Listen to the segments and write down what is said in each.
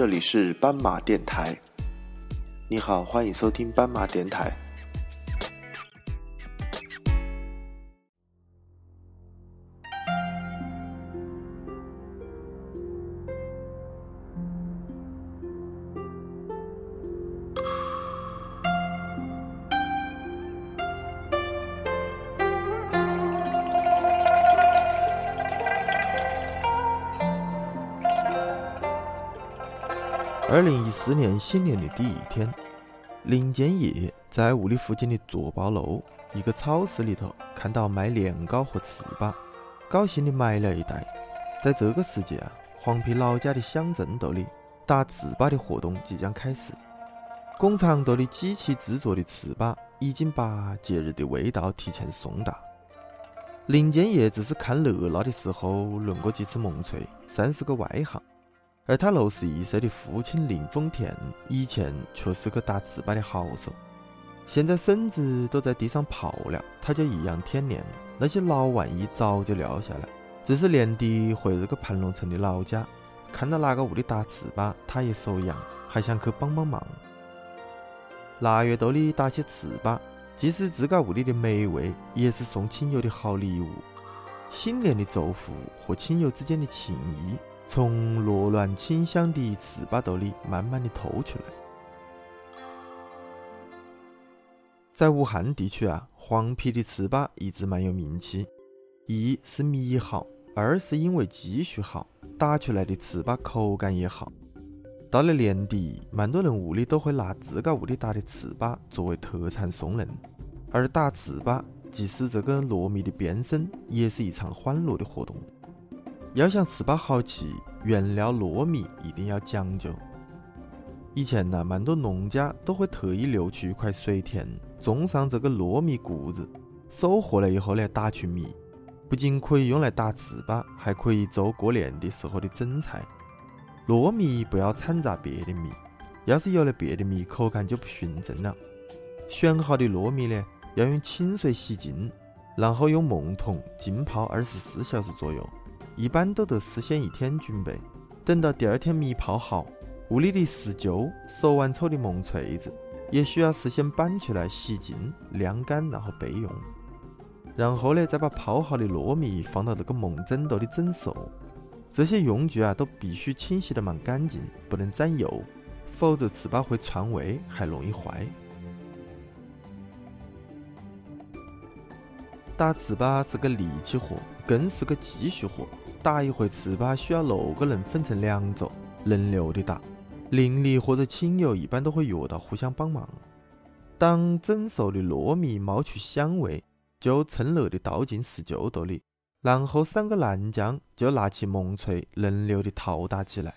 这里是斑马电台。你好，欢迎收听斑马电台。二零一四年新年的第一天，林建业在屋里附近的坐包路一个超市里头看到卖年糕和糍粑，高兴地买了一袋。在这个时节啊，黄陂老家的乡镇头里打糍粑的活动即将开始，工厂头的机器制作的糍粑已经把节日的味道提前送达。林建业只是看热闹的时候论过几次蒙锤，算是个外行。而他六十一岁的父亲林丰田以前却是个打糍粑的好手，现在身子都在地上泡了，他就颐养天年。那些老玩意早就撂下了，只是年底回这个盘龙城的老家，看到哪个屋里打糍粑，他也手痒，还想去帮帮忙。腊月豆里打些糍粑，既是自家屋里的美味，也是送亲友的好礼物。新年的祝福和亲友之间的情谊。从罗乱清香的糍粑豆里慢慢的透出来。在武汉地区啊，黄皮的糍粑一直蛮有名气，一是米好，二是因为技术好，打出来的糍粑口感也好。到了年底，蛮多人屋里都会拿自家屋里打的糍粑作为特产送人，而打糍粑即使这个糯米的变身，也是一场欢乐的活动。要想糍粑好吃，原料糯米一定要讲究。以前呢，蛮多农家都会特意留出一块水田，种上这个糯米谷子，收获了以后呢，打出米，不仅可以用来打糍粑，还可以做过年的时候的蒸菜。糯米不要掺杂别的米，要是有了别的米，口感就不纯正了。选好的糯米呢，要用清水洗净，然后用木桶浸泡二十四小时左右。一般都得事先一天准备，等到第二天米泡好，屋里的石臼、手腕粗的木锤子也需要事先搬出来洗净、晾干，然后备用。然后呢，再把泡好的糯米放到这个木砧头里整熟。这些用具啊，都必须清洗得蛮干净，不能沾油，否则糍粑会串味，还容易坏。打糍粑是个力气活，更是个技术活。打一回糍粑需要六个人分成两组，轮流的打。邻里或者亲友一般都会约到互相帮忙。当蒸熟的糯米冒出香味，就趁热的倒进石臼斗里，然后三个男将就拿起木锤轮流的讨打起来。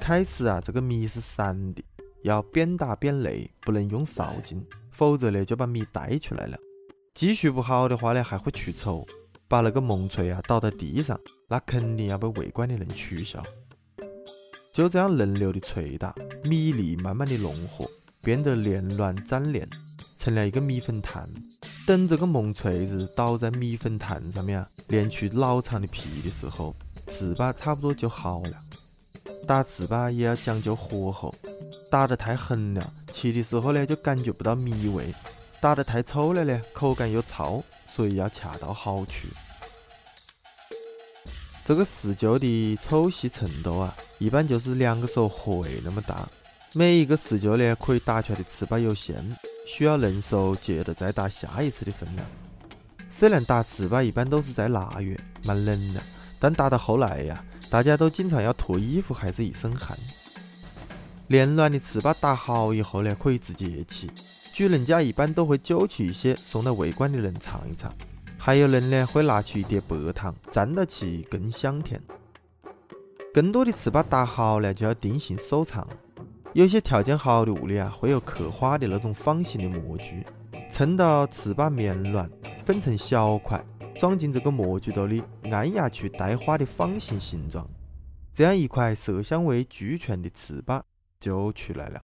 开始啊，这个米是散的，要边打边擂，不能用勺进，否则呢就把米带出来了。技术不好的话呢，还会出丑。把那个木锤啊倒在地上，那肯定要被围观的人取笑。就这样轮流的捶打，米粒慢慢的融合，变得连软粘连，成了一个米粉团。等这个木锤子倒在米粉团上面啊，连出老长的皮的时候，糍粑差不多就好了。打糍粑也要讲究火候，打得太狠了，吃的时候呢就感觉不到米味；打得太粗了呢，口感又糙。所以要恰到好处。这个石臼的粗细程度啊，一般就是两个手合围那么大。每一个石臼呢，可以打出来的糍粑有限，需要人手接着再打下一次的分量。虽然打糍粑一般都是在腊月，蛮冷的，但打到后来呀，大家都经常要脱衣服，还是一身汗。连软的糍粑打好以后呢，可以直接吃。主人家一般都会揪出一些送来围观的人尝一尝，还有人呢会拿出一碟白糖蘸到起更香甜。更多的糍粑打好了就要定型收藏，有些条件好的屋里啊会有刻花的那种方形的模具，趁到糍粑绵软，分成小块，装进这个模具兜里，按压出带花的方形形状，这样一块色香味俱全的糍粑就出来了。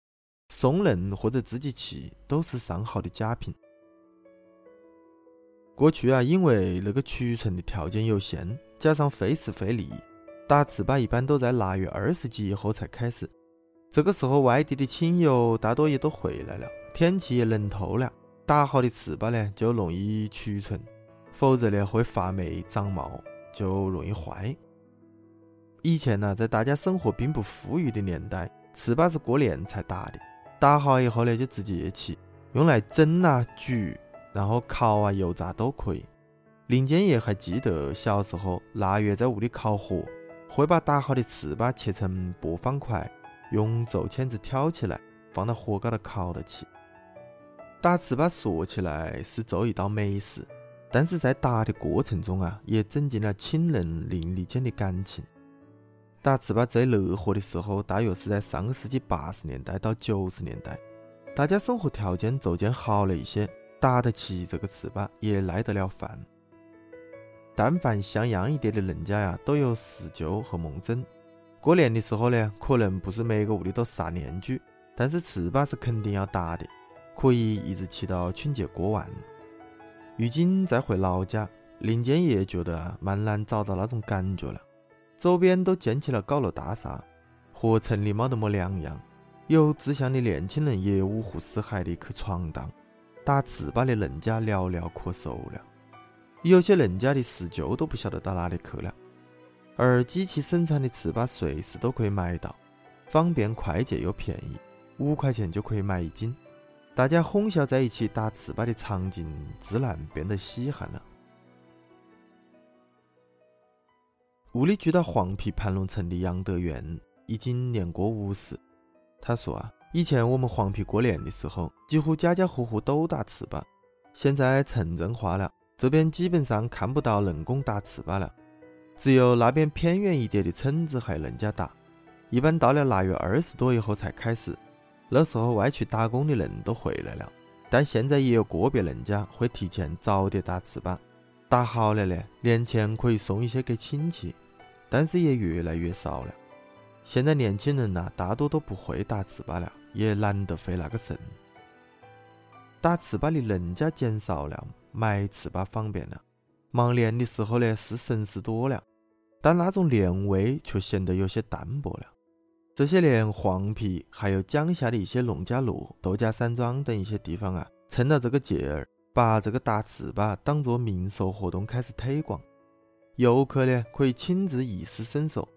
送人或者自己吃都是上好的佳品。过去啊，因为那个储存的条件有限，加上费时费力，打糍粑一般都在腊月二十几以后才开始。这个时候，外地的亲友大多也都回来了，天气也冷透了，打好的糍粑呢就容易储存，否则呢会发霉长毛，就容易坏。以前呢，在大家生活并不富裕的年代，糍粑是过年才打的，打好以后呢就直接吃，用来蒸啊、煮，然后烤啊、油炸都可以。林建业还记得小时候腊月在屋里烤火。会把打好的糍粑切成薄方块，用竹签子挑起来，放到火高头烤着吃。打糍粑说起来是做一道美食，但是在打的过程中啊，也增进了亲人邻里间的感情。打糍粑最热火的时候，大约是在上个世纪八十年代到九十年代，大家生活条件逐渐好了一些，打得起这个糍粑，也耐得了饭。但凡像样一点的人家呀，都有四舅和梦珍。过年的时候呢，可能不是每个屋里都杀年猪，但是糍粑是肯定要打的，可以一直吃到春节过完。如今再回老家，林建业觉得，蛮难找到那种感觉了。周边都建起了高楼大厦，和城里没得么两样。有志向的年轻人也五湖四海的去闯荡，打糍粑的人家寥寥可数了。有些人家的四舅都不晓得到哪里去了，而机器生产的糍粑随时都可以买到，方便快捷又便宜，五块钱就可以买一斤。大家哄笑在一起打糍粑的场景，自然变得稀罕了。屋里住到黄陂盘龙城的杨德元已经年过五十，他说啊，以前我们黄陂过年的时候，几乎家家户户都打糍粑，现在城镇化了。这边基本上看不到人工打糍粑了，只有那边偏远一点的村子还人家打。一般到了腊月二十多以后才开始，那时候外去打工的人都回来了。但现在也有个别人家会提前早点打糍粑，打好了呢，年前可以送一些给亲戚，但是也越来越少了。现在年轻人呐，大多都不会打糍粑了，也懒得费那个神。打糍粑的人家减少了。买糍粑方便了，忙年的时候呢是省事多了，但那种年味却显得有些淡薄了。这些年，黄陂还有江夏的一些农家乐、度假山庄等一些地方啊，趁了这个节儿，把这个打糍粑当做民俗活动开始推广。游客呢可以亲自一试身手。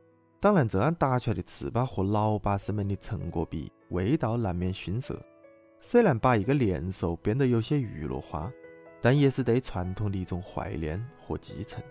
当然，这样打出来的糍粑和老把式们的成果比，味道难免逊色。虽然把一个年兽变得有些娱乐化。但也是对传统的一种怀念和继承。